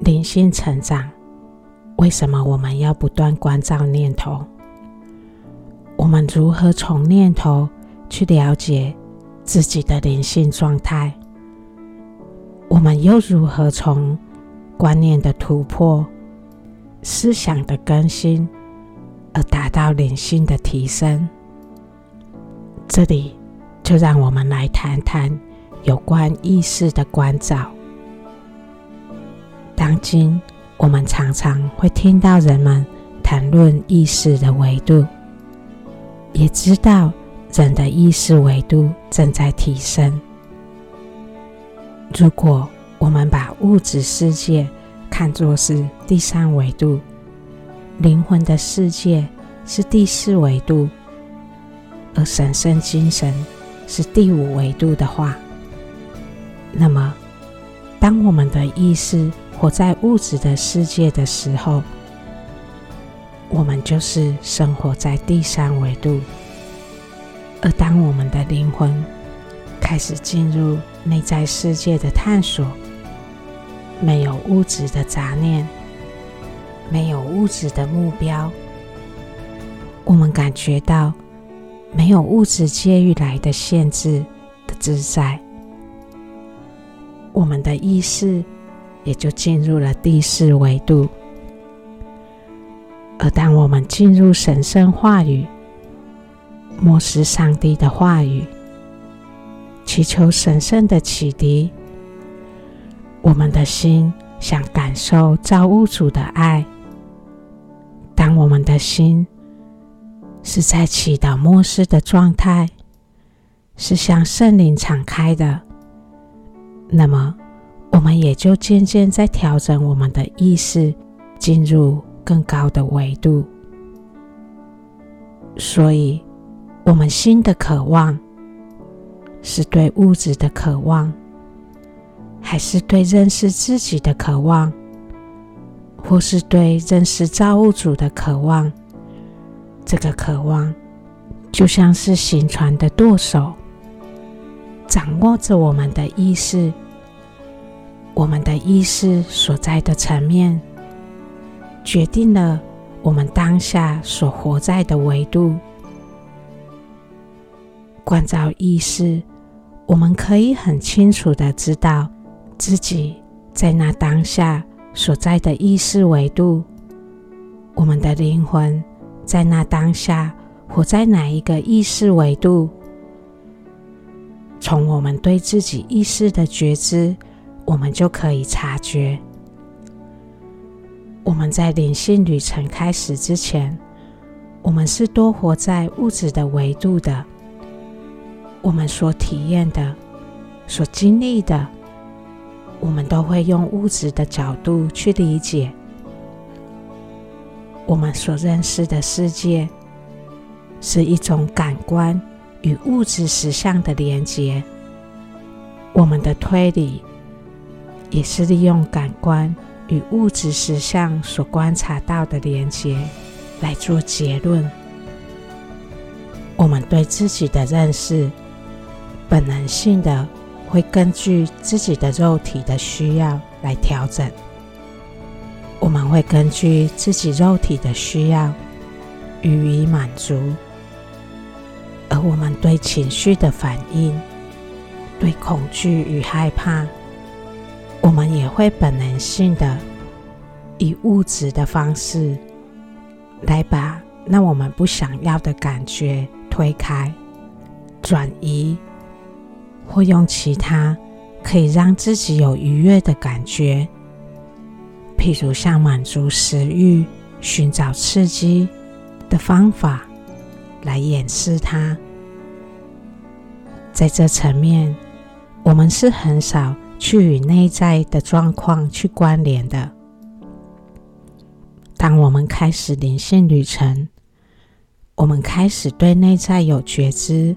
灵性成长，为什么我们要不断关照念头？我们如何从念头去了解自己的灵性状态？我们又如何从观念的突破、思想的更新，而达到灵性的提升？这里就让我们来谈谈有关意识的关照。当今，我们常常会听到人们谈论意识的维度。也知道人的意识维度正在提升。如果我们把物质世界看作是第三维度，灵魂的世界是第四维度，而神圣精神是第五维度的话，那么当我们的意识活在物质的世界的时候，我们就是生活在第三维度，而当我们的灵魂开始进入内在世界的探索，没有物质的杂念，没有物质的目标，我们感觉到没有物质界域来的限制的自在，我们的意识也就进入了第四维度。而当我们进入神圣话语、默思上帝的话语，祈求神圣的启迪，我们的心想感受造物主的爱。当我们的心是在祈祷默思的状态，是向圣灵敞开的，那么我们也就渐渐在调整我们的意识进入。更高的维度，所以，我们心的渴望是对物质的渴望，还是对认识自己的渴望，或是对认识造物主的渴望？这个渴望就像是行船的舵手，掌握着我们的意识，我们的意识所在的层面。决定了我们当下所活在的维度。关照意识，我们可以很清楚的知道自己在那当下所在的意识维度。我们的灵魂在那当下活在哪一个意识维度？从我们对自己意识的觉知，我们就可以察觉。我们在灵性旅程开始之前，我们是多活在物质的维度的。我们所体验的、所经历的，我们都会用物质的角度去理解。我们所认识的世界是一种感官与物质实相的连接。我们的推理也是利用感官。与物质实相所观察到的连结来做结论。我们对自己的认识，本能性的会根据自己的肉体的需要来调整。我们会根据自己肉体的需要予以满足，而我们对情绪的反应，对恐惧与害怕。我们也会本能性的以物质的方式来把那我们不想要的感觉推开、转移，或用其他可以让自己有愉悦的感觉，譬如像满足食欲、寻找刺激的方法来掩饰它。在这层面，我们是很少。去与内在的状况去关联的。当我们开始灵性旅程，我们开始对内在有觉知，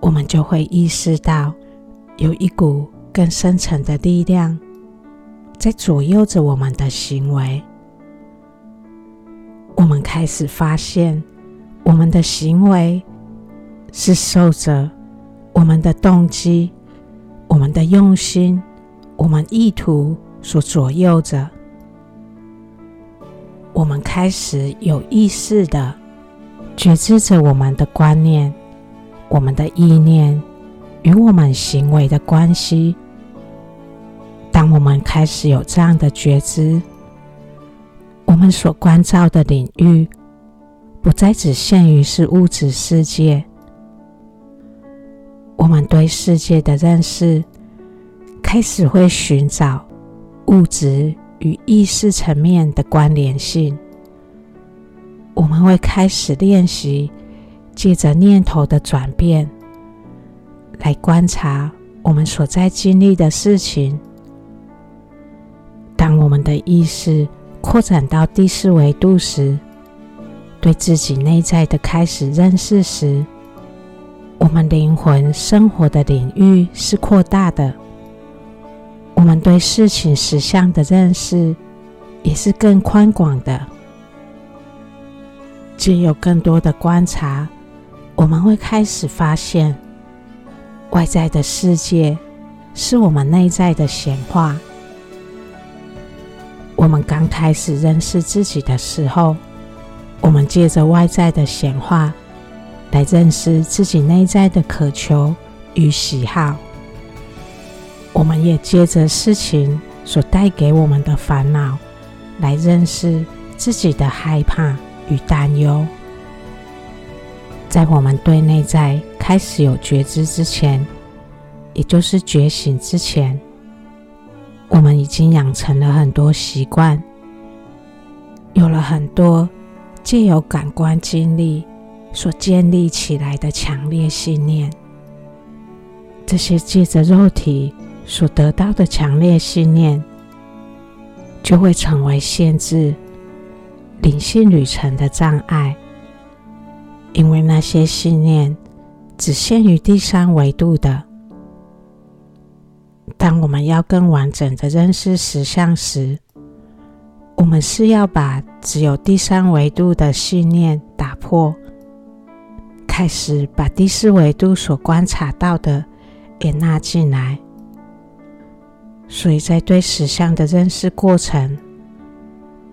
我们就会意识到有一股更深层的力量在左右着我们的行为。我们开始发现，我们的行为是受着我们的动机。我们的用心，我们意图所左右着。我们开始有意识地觉知着我们的观念、我们的意念与我们行为的关系。当我们开始有这样的觉知，我们所关照的领域不再只限于是物质世界。我们对世界的认识开始会寻找物质与意识层面的关联性。我们会开始练习，借着念头的转变来观察我们所在经历的事情。当我们的意识扩展到第四维度时，对自己内在的开始认识时，我们灵魂生活的领域是扩大的。我们对事情实相的认识也是更宽广的。借由更多的观察，我们会开始发现，外在的世界是我们内在的显化。我们刚开始认识自己的时候，我们借着外在的显化来认识自己内在的渴求与喜好。我们也借着事情所带给我们的烦恼来认识自己的害怕与担忧。在我们对内在开始有觉知之前，也就是觉醒之前。我们已经养成了很多习惯，有了很多借由感官经历所建立起来的强烈信念。这些借着肉体所得到的强烈信念，就会成为限制灵性旅程的障碍，因为那些信念只限于第三维度的。当我们要更完整的认识实相时，我们是要把只有第三维度的信念打破，开始把第四维度所观察到的也纳进来。所以在对实相的认识过程，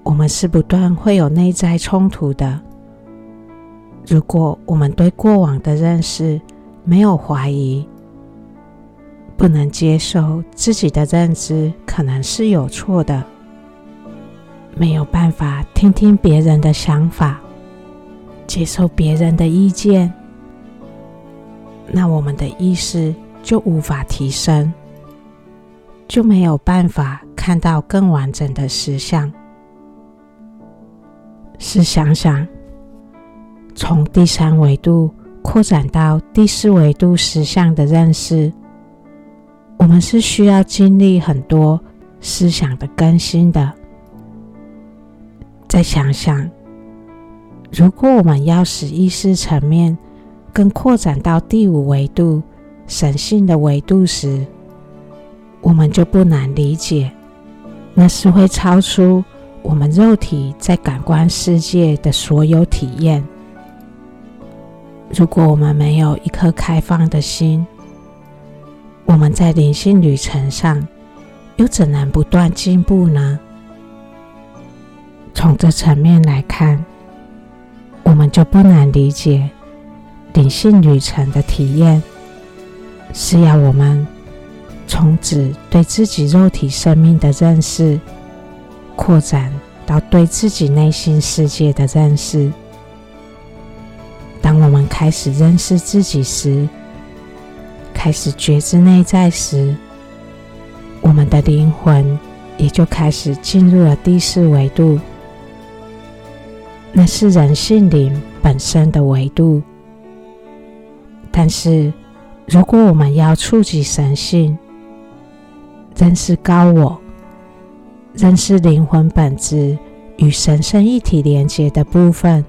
我们是不断会有内在冲突的。如果我们对过往的认识没有怀疑，不能接受自己的认知可能是有错的，没有办法听听别人的想法，接受别人的意见，那我们的意识就无法提升，就没有办法看到更完整的实相。试想想，从第三维度扩展到第四维度实相的认识。我们是需要经历很多思想的更新的。再想想，如果我们要使意识层面更扩展到第五维度神性的维度时，我们就不难理解，那是会超出我们肉体在感官世界的所有体验。如果我们没有一颗开放的心，我们在灵性旅程上，又怎能不断进步呢？从这层面来看，我们就不难理解，灵性旅程的体验是要我们从此对自己肉体生命的认识，扩展到对自己内心世界的认识。当我们开始认识自己时，开始觉知内在时，我们的灵魂也就开始进入了第四维度，那是人性灵本身的维度。但是，如果我们要触及神性，认识高我，认识灵魂本质与神圣一体连接的部分，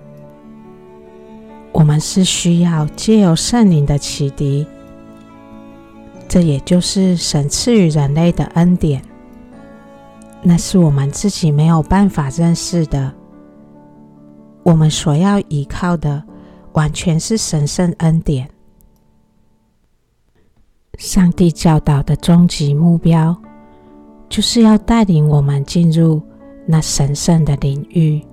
我们是需要借由圣灵的启迪。这也就是神赐予人类的恩典，那是我们自己没有办法认识的。我们所要依靠的，完全是神圣恩典。上帝教导的终极目标，就是要带领我们进入那神圣的领域。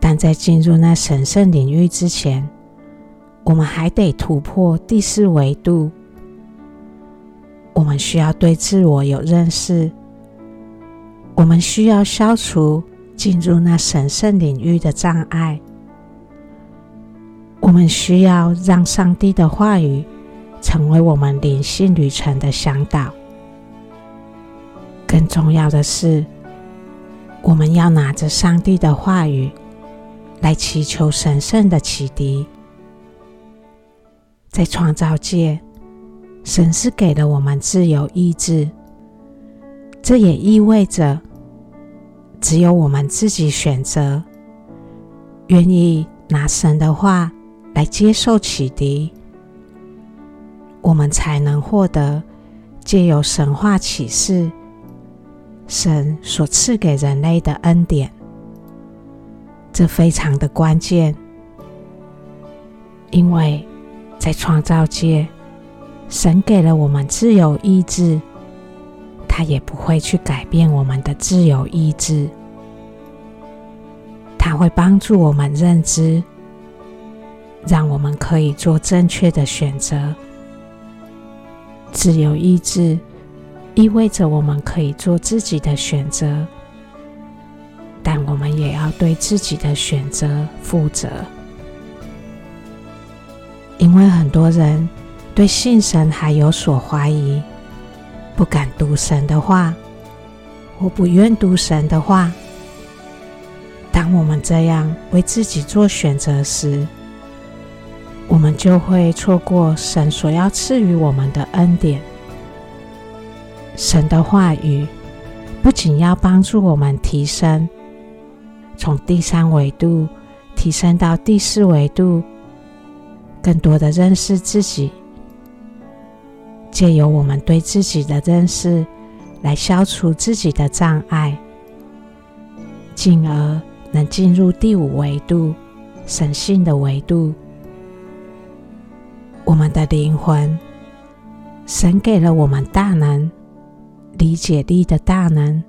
但在进入那神圣领域之前，我们还得突破第四维度。我们需要对自我有认识，我们需要消除进入那神圣领域的障碍，我们需要让上帝的话语成为我们灵性旅程的向导。更重要的是，我们要拿着上帝的话语来祈求神圣的启迪。在创造界，神是给了我们自由意志，这也意味着只有我们自己选择，愿意拿神的话来接受启迪，我们才能获得借由神话启示，神所赐给人类的恩典。这非常的关键，因为。在创造界，神给了我们自由意志，他也不会去改变我们的自由意志。他会帮助我们认知，让我们可以做正确的选择。自由意志意味着我们可以做自己的选择，但我们也要对自己的选择负责。因为很多人对信神还有所怀疑，不敢读神的话，或不愿读神的话。当我们这样为自己做选择时，我们就会错过神所要赐予我们的恩典。神的话语不仅要帮助我们提升，从第三维度提升到第四维度。更多的认识自己，借由我们对自己的认识，来消除自己的障碍，进而能进入第五维度神性的维度。我们的灵魂，神给了我们大能、理解力的大能。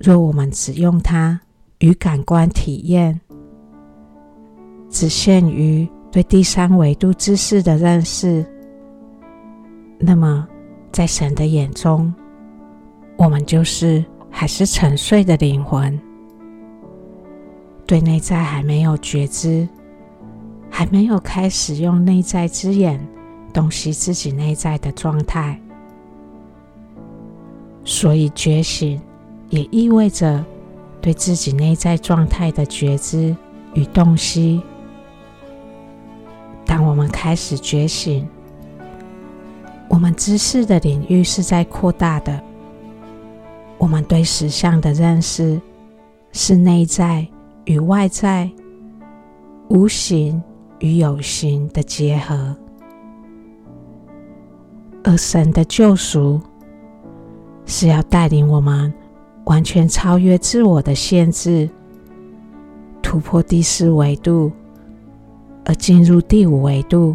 若我们只用它与感官体验，只限于对第三维度知识的认识，那么在神的眼中，我们就是还是沉睡的灵魂，对内在还没有觉知，还没有开始用内在之眼洞悉自己内在的状态。所以觉醒也意味着对自己内在状态的觉知与洞悉。当我们开始觉醒，我们知识的领域是在扩大的。我们对实相的认识是内在与外在、无形与有形的结合，而神的救赎是要带领我们完全超越自我的限制，突破第四维度。而进入第五维度，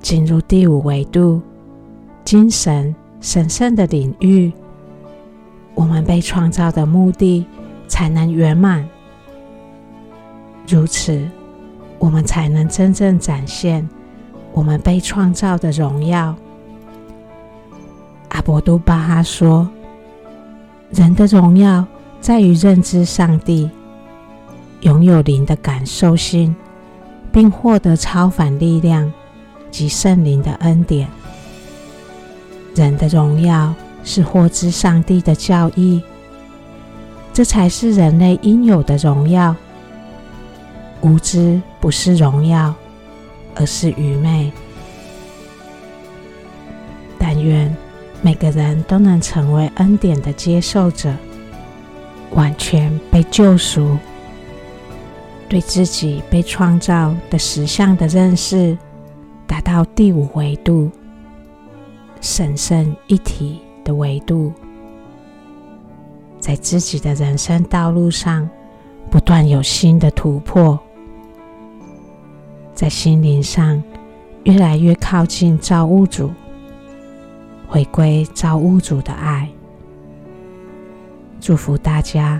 进入第五维度，精神神圣的领域，我们被创造的目的才能圆满。如此，我们才能真正展现我们被创造的荣耀。阿伯都巴哈说：“人的荣耀在于认知上帝。”拥有灵的感受性，并获得超凡力量及圣灵的恩典。人的荣耀是获知上帝的教义，这才是人类应有的荣耀。无知不是荣耀，而是愚昧。但愿每个人都能成为恩典的接受者，完全被救赎。对自己被创造的实相的认识，达到第五维度神圣一体的维度，在自己的人生道路上不断有新的突破，在心灵上越来越靠近造物主，回归造物主的爱。祝福大家。